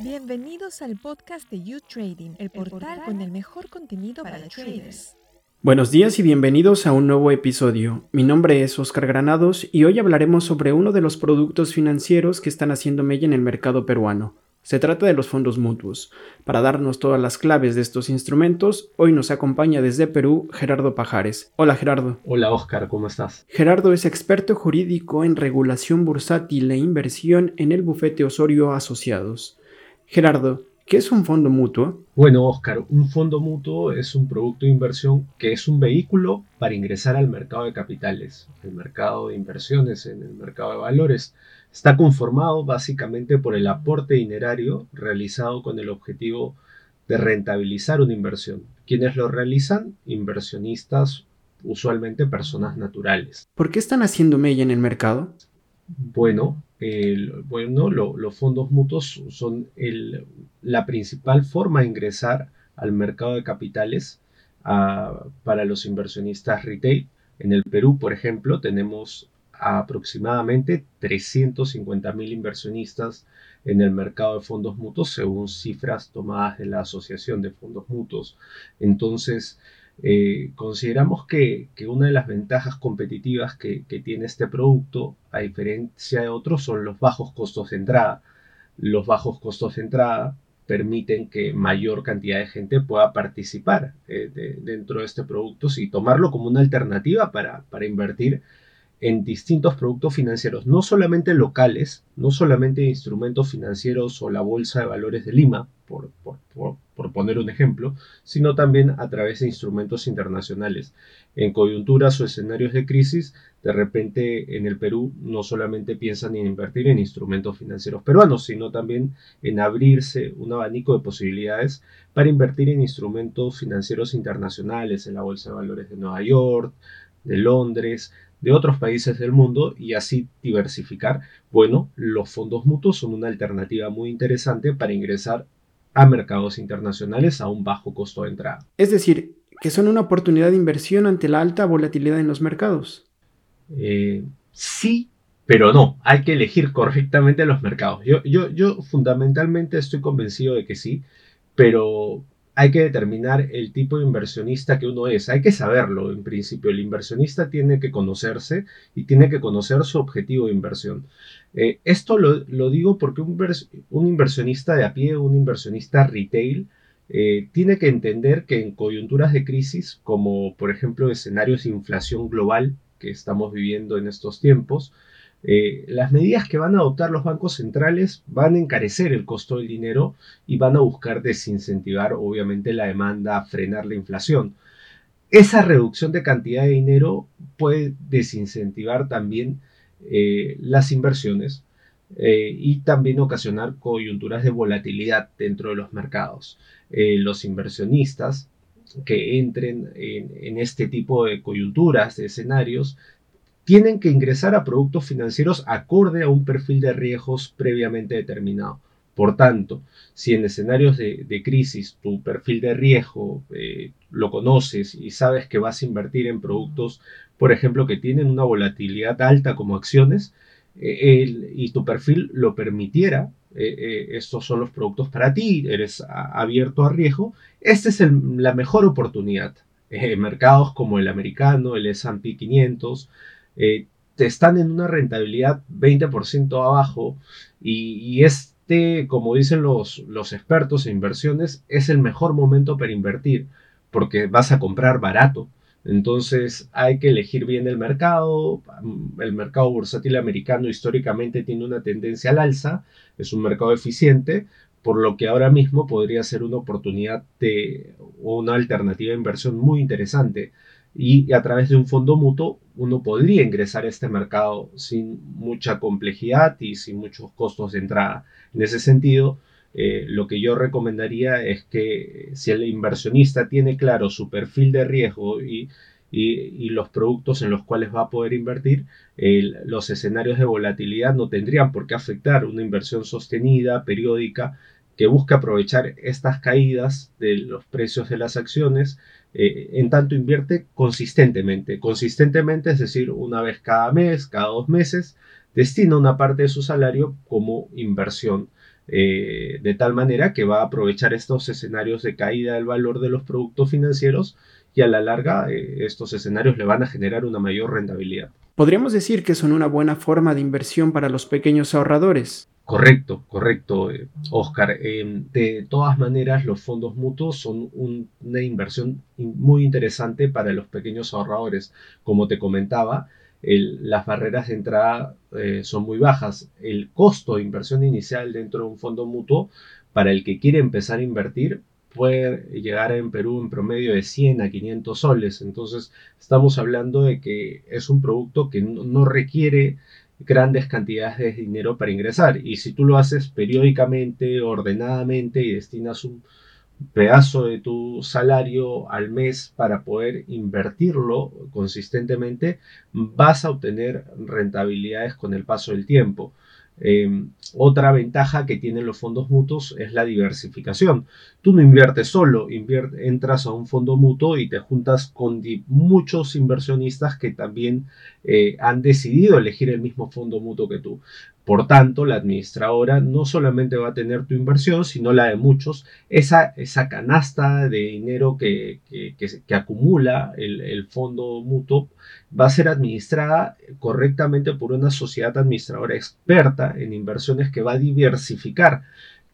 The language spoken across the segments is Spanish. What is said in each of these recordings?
Bienvenidos al podcast de You Trading, el portal con el mejor contenido para traders. Buenos días y bienvenidos a un nuevo episodio. Mi nombre es Oscar Granados y hoy hablaremos sobre uno de los productos financieros que están haciendo mella en el mercado peruano. Se trata de los fondos mutuos. Para darnos todas las claves de estos instrumentos, hoy nos acompaña desde Perú Gerardo Pajares. Hola Gerardo. Hola Oscar, ¿cómo estás? Gerardo es experto jurídico en regulación bursátil e inversión en el bufete Osorio Asociados. Gerardo, ¿qué es un fondo mutuo? Bueno, Oscar, un fondo mutuo es un producto de inversión que es un vehículo para ingresar al mercado de capitales, el mercado de inversiones, en el mercado de valores. Está conformado básicamente por el aporte dinerario realizado con el objetivo de rentabilizar una inversión. ¿Quiénes lo realizan? Inversionistas, usualmente personas naturales. ¿Por qué están haciendo mella en el mercado? Bueno, bueno, los fondos mutuos son la principal forma de ingresar al mercado de capitales ah, para los inversionistas retail. En el Perú, por ejemplo, tenemos aproximadamente 350 mil inversionistas en el mercado de fondos mutuos según cifras tomadas de la Asociación de Fondos Mutuos. Entonces, eh, consideramos que, una de las ventajas competitivas que, tiene este producto, a diferencia de otros, son los bajos costos de entrada. Los bajos costos de entrada permiten que mayor cantidad de gente pueda participar eh, dentro de este producto y tomarlo como una alternativa para, para invertir en distintos productos financieros, no solamente locales, no solamente instrumentos financieros o la Bolsa de Valores de Lima, por, poner un ejemplo, sino también a través de instrumentos internacionales. En coyunturas o escenarios de crisis, de repente en el Perú no solamente piensan en invertir en instrumentos financieros peruanos, sino también en abrirse un abanico de posibilidades para invertir en instrumentos financieros internacionales, en la Bolsa de Valores de Nueva York, de Londres, de otros países del mundo y así diversificar. Bueno, los fondos mutuos son una alternativa muy interesante para ingresar a mercados internacionales a un bajo costo de entrada. Es decir, que son una oportunidad de inversión ante la alta volatilidad en los mercados. Eh, sí, pero no, hay que elegir correctamente los mercados. Yo, yo, yo fundamentalmente estoy convencido de que sí, pero hay que determinar el tipo de inversionista que uno es. Hay que saberlo, en principio. El inversionista tiene que conocerse y tiene que conocer su objetivo de inversión. Eh, esto lo, digo porque un, inversionista de a pie, un inversionista retail, eh, tiene que entender que en coyunturas de crisis, como por ejemplo escenarios de inflación global que estamos viviendo en estos tiempos, eh, las medidas que van a adoptar los bancos centrales van a encarecer el costo del dinero y van a buscar desincentivar obviamente la demanda, frenar la inflación. Esa reducción de cantidad de dinero puede desincentivar también eh, las inversiones eh, y también ocasionar coyunturas de volatilidad dentro de los mercados. los inversionistas que entren en, este tipo de coyunturas, de escenarios, tienen que ingresar a productos financieros acorde a un perfil de riesgos previamente determinado. Por tanto, si en escenarios de, crisis tu perfil de riesgo eh, lo conoces y sabes que vas a invertir en productos, por ejemplo, que tienen una volatilidad alta como acciones, eh, y tu perfil lo permitiera, eh, estos son los productos para ti, eres abierto a riesgo, esta es la mejor oportunidad. mercados como el americano, el S&P 500, eh, te están en una rentabilidad 20% abajo y, este, como dicen los, expertos en inversiones, es el mejor momento para invertir porque vas a comprar barato. Entonces hay que elegir bien el mercado. El mercado bursátil americano históricamente tiene una tendencia al alza, es un mercado eficiente, por lo que ahora mismo podría ser una oportunidad o una alternativa de inversión muy interesante y a través de un fondo mutuo uno podría ingresar a este mercado sin mucha complejidad y sin muchos costos de entrada. En ese sentido, eh, lo que yo recomendaría es que si el inversionista tiene claro su perfil de riesgo y, los productos en los cuales va a poder invertir, los escenarios de volatilidad no tendrían por qué afectar una inversión sostenida, periódica, que busca aprovechar estas caídas de los precios de las acciones eh, en tanto invierte consistentemente. Consistentemente, es decir, una vez cada mes, cada dos meses, destina una parte de su salario como inversión. eh, de tal manera que va a aprovechar estos escenarios de caída del valor de los productos financieros y a la larga eh, estos escenarios le van a generar una mayor rentabilidad. Podríamos decir que son una buena forma de inversión para los pequeños ahorradores. Correcto, correcto, Oscar. de todas maneras, los fondos mutuos son una inversión muy interesante para los pequeños ahorradores. Como te comentaba, las barreras de entrada eh, son muy bajas. El costo de inversión inicial dentro de un fondo mutuo para el que quiere empezar a invertir puede llegar en Perú en promedio de 100 a 500 soles. Entonces estamos hablando de que es un producto que no requiere grandes cantidades de dinero para ingresar. Y si tú lo haces periódicamente, ordenadamente y destinas un, pedazo de tu salario al mes para poder invertirlo consistentemente, vas a obtener rentabilidades con el paso del tiempo. Em, otra ventaja que tienen los fondos mutuos es la diversificación. Tú no inviertes solo, entras a un fondo mutuo y te juntas con muchos inversionistas que también eh, han decidido elegir el mismo fondo mutuo que tú. Por tanto, la administradora no solamente va a tener tu inversión, sino la de muchos. Esa, esa canasta de dinero que, que, acumula el, el, fondo mutuo va a ser administrada correctamente por una sociedad administradora experta en inversiones que va a diversificar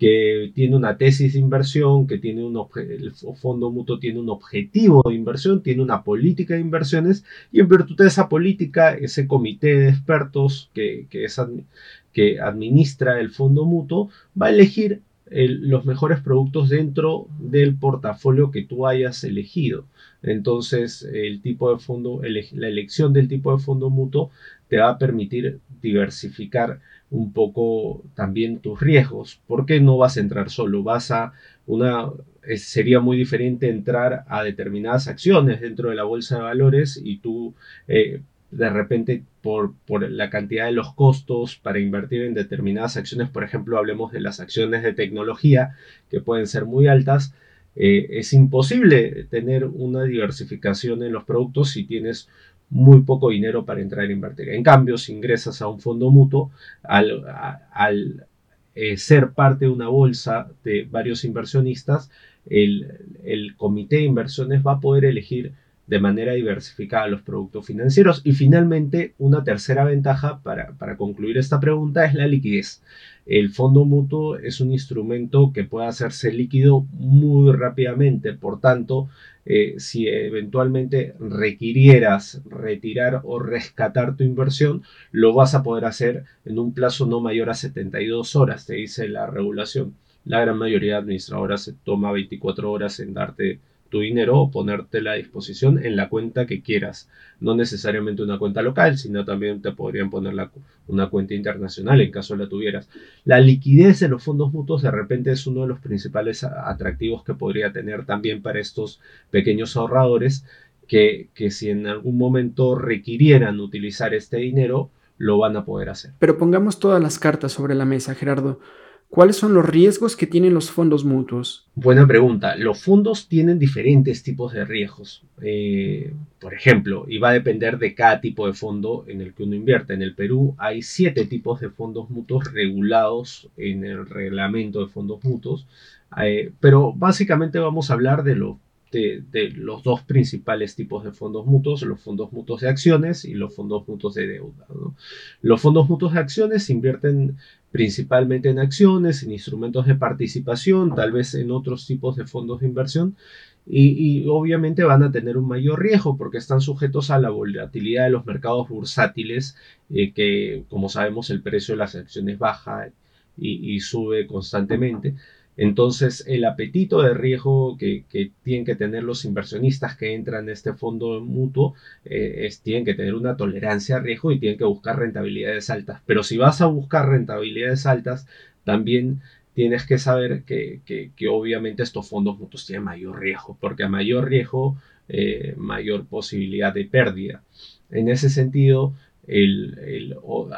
que tiene una tesis de inversión, que tiene un el fondo mutuo tiene un objetivo de inversión, tiene una política de inversiones y en virtud de esa política, ese comité de expertos que, que, administra el fondo mutuo va a elegir los mejores productos dentro del portafolio que tú hayas elegido. Entonces, el tipo de fondo, la elección del tipo de fondo mutuo te va a permitir diversificar un poco también tus riesgos, porque no vas a entrar solo, vas a una sería muy diferente entrar a determinadas acciones dentro de la bolsa de valores y tú eh, de repente por, la cantidad de los costos para invertir en determinadas acciones, por ejemplo, hablemos de las acciones de tecnología que pueden ser muy altas, eh, es imposible tener una diversificación en los productos si tienes muy poco dinero para entrar a invertir. En cambio, si ingresas a un fondo mutuo, al, eh, ser parte de una bolsa de varios inversionistas, el, el comité de inversiones va a poder elegir de manera diversificada los productos financieros. Y finalmente, una tercera ventaja para, concluir esta pregunta es la liquidez. El fondo mutuo es un instrumento que puede hacerse líquido muy rápidamente. Por tanto, eh, si eventualmente requirieras retirar o rescatar tu inversión, lo vas a poder hacer en un plazo no mayor a 72 horas, te dice la regulación. La gran mayoría de administradoras se toma 24 horas en darte tu dinero o ponértela a disposición en la cuenta que quieras. No necesariamente una cuenta local, sino también te podrían poner una cuenta internacional en caso la tuvieras. La liquidez de los fondos mutuos de repente es uno de los principales atractivos que podría tener también para estos pequeños ahorradores que, que si en algún momento requirieran utilizar este dinero, lo van a poder hacer. Pero pongamos todas las cartas sobre la mesa, Gerardo. ¿Cuáles son los riesgos que tienen los fondos mutuos? Buena pregunta. Los fondos tienen diferentes tipos de riesgos. Eh, por ejemplo, y va a depender de cada tipo de fondo en el que uno invierte. En el Perú hay siete tipos de fondos mutuos regulados en el reglamento de fondos mutuos. Eh, pero básicamente vamos a hablar de lo de, los dos principales tipos de fondos mutuos, los fondos mutuos de acciones y los fondos mutuos de deuda. Los fondos mutuos de acciones invierten principalmente en acciones, en instrumentos de participación, tal vez en otros tipos de fondos de inversión. Y, obviamente van a tener un mayor riesgo porque están sujetos a la volatilidad de los mercados bursátiles, eh, que como sabemos el precio de las acciones baja y sube constantemente. Entonces, el apetito de riesgo que, tienen que tener los inversionistas que entran en este fondo mutuo eh, es, tienen que tener una tolerancia a riesgo y tienen que buscar rentabilidades altas. Pero si vas a buscar rentabilidades altas, también tienes que saber que, obviamente estos fondos mutuos tienen mayor riesgo, porque a mayor riesgo, eh, mayor posibilidad de pérdida. En ese sentido,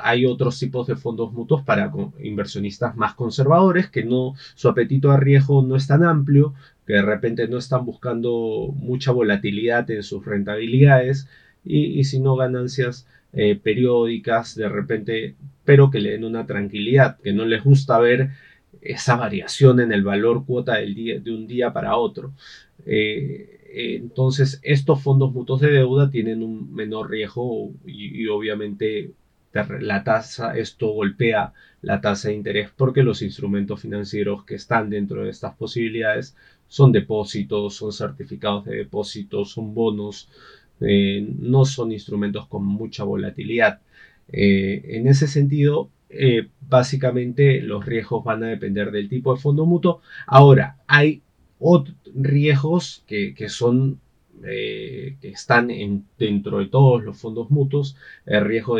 hay otros tipos de fondos mutuos para inversionistas más conservadores que no su apetito a riesgo no es tan amplio, que de repente no están buscando mucha volatilidad en sus rentabilidades y, sino ganancias eh, periódicas de repente, pero que le den una tranquilidad, que no les gusta ver esa variación en el valor cuota del día, de un día para otro. Eh, entonces, estos fondos mutuos de deuda tienen un menor riesgo y, obviamente la tasa, esto golpea la tasa de interés porque los instrumentos financieros que están dentro de estas posibilidades son depósitos, son certificados de depósitos, son bonos, eh, no son instrumentos con mucha volatilidad. Eh, en ese sentido, eh, básicamente los riesgos van a depender del tipo de fondo mutuo. Ahora, hay otros riesgos que, son que están dentro de todos los fondos mutuos, el riesgo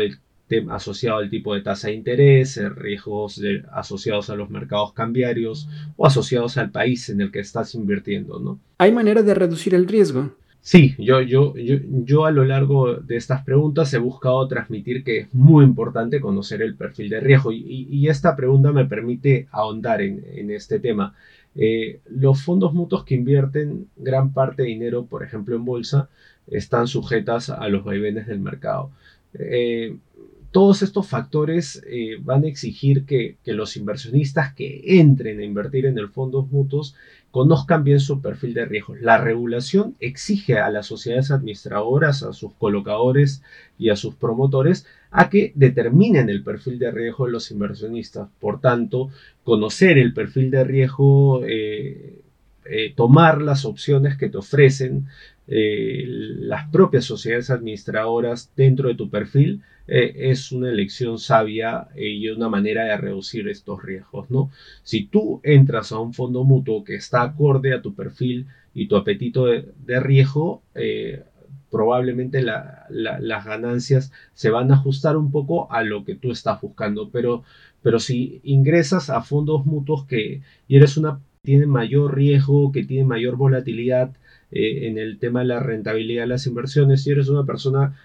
asociado al tipo de tasa de interés, riesgos asociados a los mercados cambiarios o asociados al país en el que estás invirtiendo, ¿no? ¿Hay manera de reducir el riesgo? Sí, yo, yo, yo, yo, a lo largo de estas preguntas he buscado transmitir que es muy importante conocer el perfil de riesgo y, esta pregunta me permite ahondar en, este tema. Eh, los fondos mutuos que invierten gran parte de dinero, por ejemplo en bolsa, están sujetas a los vaivenes del mercado. Eh, todos estos factores eh, van a exigir que, que, los inversionistas que entren a invertir en el fondos mutuos conozcan bien su perfil de riesgo. La regulación exige a las sociedades administradoras, a sus colocadores y a sus promotores a que determinen el perfil de riesgo de los inversionistas. Por tanto, conocer el perfil de riesgo, eh, eh, tomar las opciones que te ofrecen eh, las propias sociedades administradoras dentro de tu perfil es una elección sabia y una manera de reducir estos riesgos. ¿no? Si tú entras a un fondo mutuo que está acorde a tu perfil y tu apetito de, riesgo, probablemente las ganancias se van a ajustar un poco a lo que tú estás buscando. Pero, pero si ingresas a fondos mutuos que y eres una tiene mayor riesgo, que tiene mayor volatilidad, eh, en el tema de la rentabilidad de las inversiones. Si eres una persona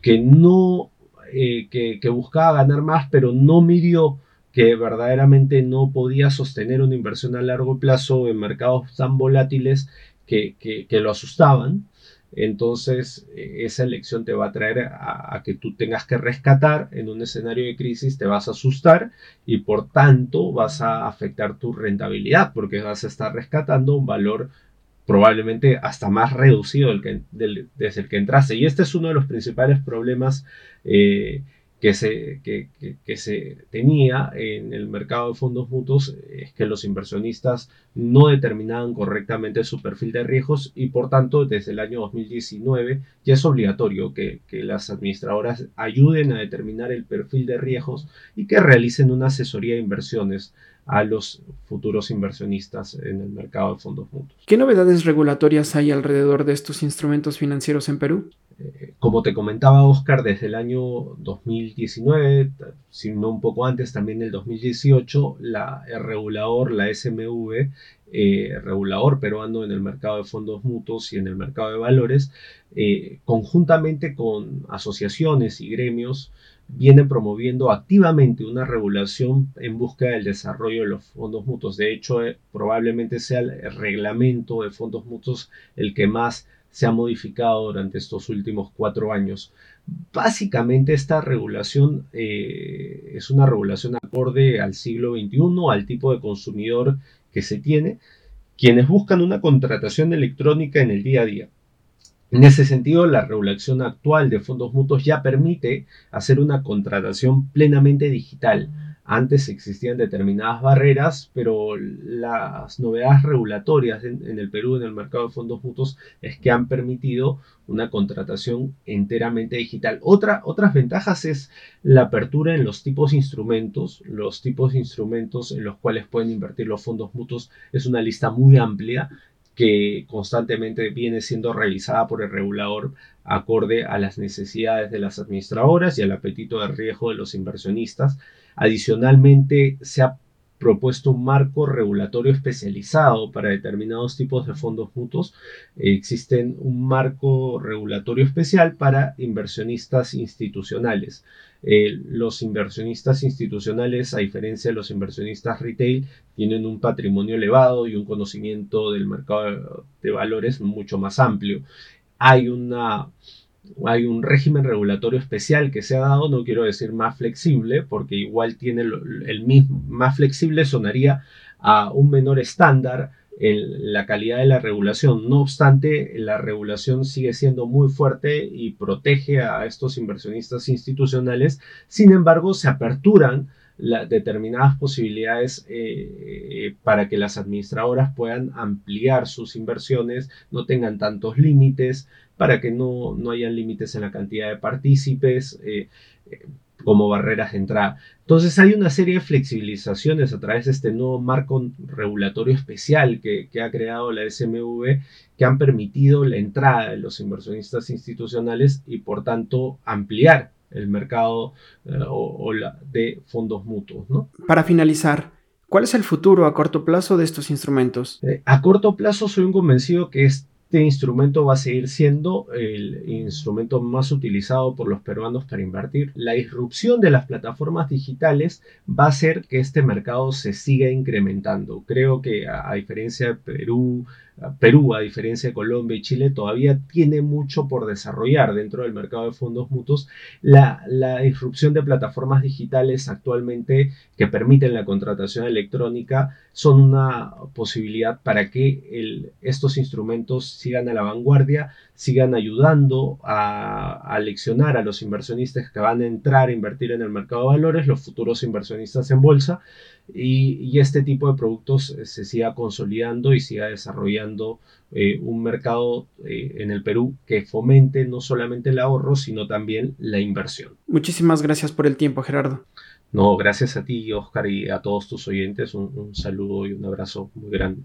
que no, eh, que, buscaba ganar más, pero no midió que verdaderamente no podía sostener una inversión a largo plazo en mercados tan volátiles que, lo asustaban, entonces eh, esa elección te va a traer a, que tú tengas que rescatar en un escenario de crisis, te vas a asustar y por tanto vas a afectar tu rentabilidad porque vas a estar rescatando un valor probablemente hasta más reducido del que, desde el que entraste. Y este es uno de los principales problemas eh, que, se, que, se tenía en el mercado de fondos mutuos, es que los inversionistas no determinaban correctamente su perfil de riesgos y por tanto desde el año 2019 ya es obligatorio que, que las administradoras ayuden a determinar el perfil de riesgos y que realicen una asesoría de inversiones a los futuros inversionistas en el mercado de fondos mutuos. ¿Qué novedades regulatorias hay alrededor de estos instrumentos financieros en Perú? Eh, como te comentaba Oscar, desde el año 2019, sino un poco antes, también el 2018, la, el regulador, la SMV, eh, regulador peruano en el mercado de fondos mutuos y en el mercado de valores, eh, conjuntamente con asociaciones y gremios, viene promoviendo activamente una regulación en busca del desarrollo de los fondos mutuos. De hecho, eh, probablemente sea el reglamento de fondos mutuos el que más se ha modificado durante estos últimos cuatro años. Básicamente esta regulación eh, es una regulación acorde al siglo XXI, al tipo de consumidor que se tiene, quienes buscan una contratación electrónica en el día a día. En ese sentido, la regulación actual de fondos mutuos ya permite hacer una contratación plenamente digital. Antes existían determinadas barreras, pero las novedades regulatorias en, el Perú, en el mercado de fondos mutuos, es que han permitido una contratación enteramente digital. Otra, otras ventajas es la apertura en los tipos de instrumentos. Los tipos de instrumentos en los cuales pueden invertir los fondos mutuos es una lista muy amplia que constantemente viene siendo realizada por el regulador acorde a las necesidades de las administradoras y al apetito de riesgo de los inversionistas. Adicionalmente, se ha propuesto un marco regulatorio especializado para determinados tipos de fondos mutuos. existen un marco regulatorio especial para inversionistas institucionales. Eh, los inversionistas institucionales, a diferencia de los inversionistas retail, tienen un patrimonio elevado y un conocimiento del mercado de valores mucho más amplio. Hay una hay un régimen regulatorio especial que se ha dado, no quiero decir más flexible, porque igual tiene el mismo, más flexible sonaría a un menor estándar en la calidad de la regulación. No obstante, la regulación sigue siendo muy fuerte y protege a estos inversionistas institucionales. Sin embargo, se aperturan determinadas posibilidades eh, para que las administradoras puedan ampliar sus inversiones, no tengan tantos límites, para que no, no hayan límites en la cantidad de partícipes. Eh, eh, como barreras de entrada. Entonces hay una serie de flexibilizaciones a través de este nuevo marco regulatorio especial que, ha creado la SMV que han permitido la entrada de los inversionistas institucionales y por tanto ampliar el mercado eh, o, de fondos mutuos. Para finalizar, ¿cuál es el futuro a corto plazo de estos instrumentos? Eh, a corto plazo soy un convencido que es este instrumento va a seguir siendo el instrumento más utilizado por los peruanos para invertir. La disrupción de las plataformas digitales va a hacer que este mercado se siga incrementando. Creo que a, diferencia de Perú, Perú, a diferencia de Colombia y Chile, todavía tiene mucho por desarrollar dentro del mercado de fondos mutuos. La, disrupción de plataformas digitales actualmente que permiten la contratación electrónica son una posibilidad para que estos instrumentos sigan a la vanguardia, sigan ayudando a, a leccionar a los inversionistas que van a entrar a invertir en el mercado de valores, los futuros inversionistas en bolsa, y, este tipo de productos eh, se siga consolidando y siga desarrollando eh, un mercado eh, en el Perú que fomente no solamente el ahorro, sino también la inversión. Muchísimas gracias por el tiempo, Gerardo. No, gracias a ti, Oscar, y a todos tus oyentes. un saludo y un abrazo muy grande.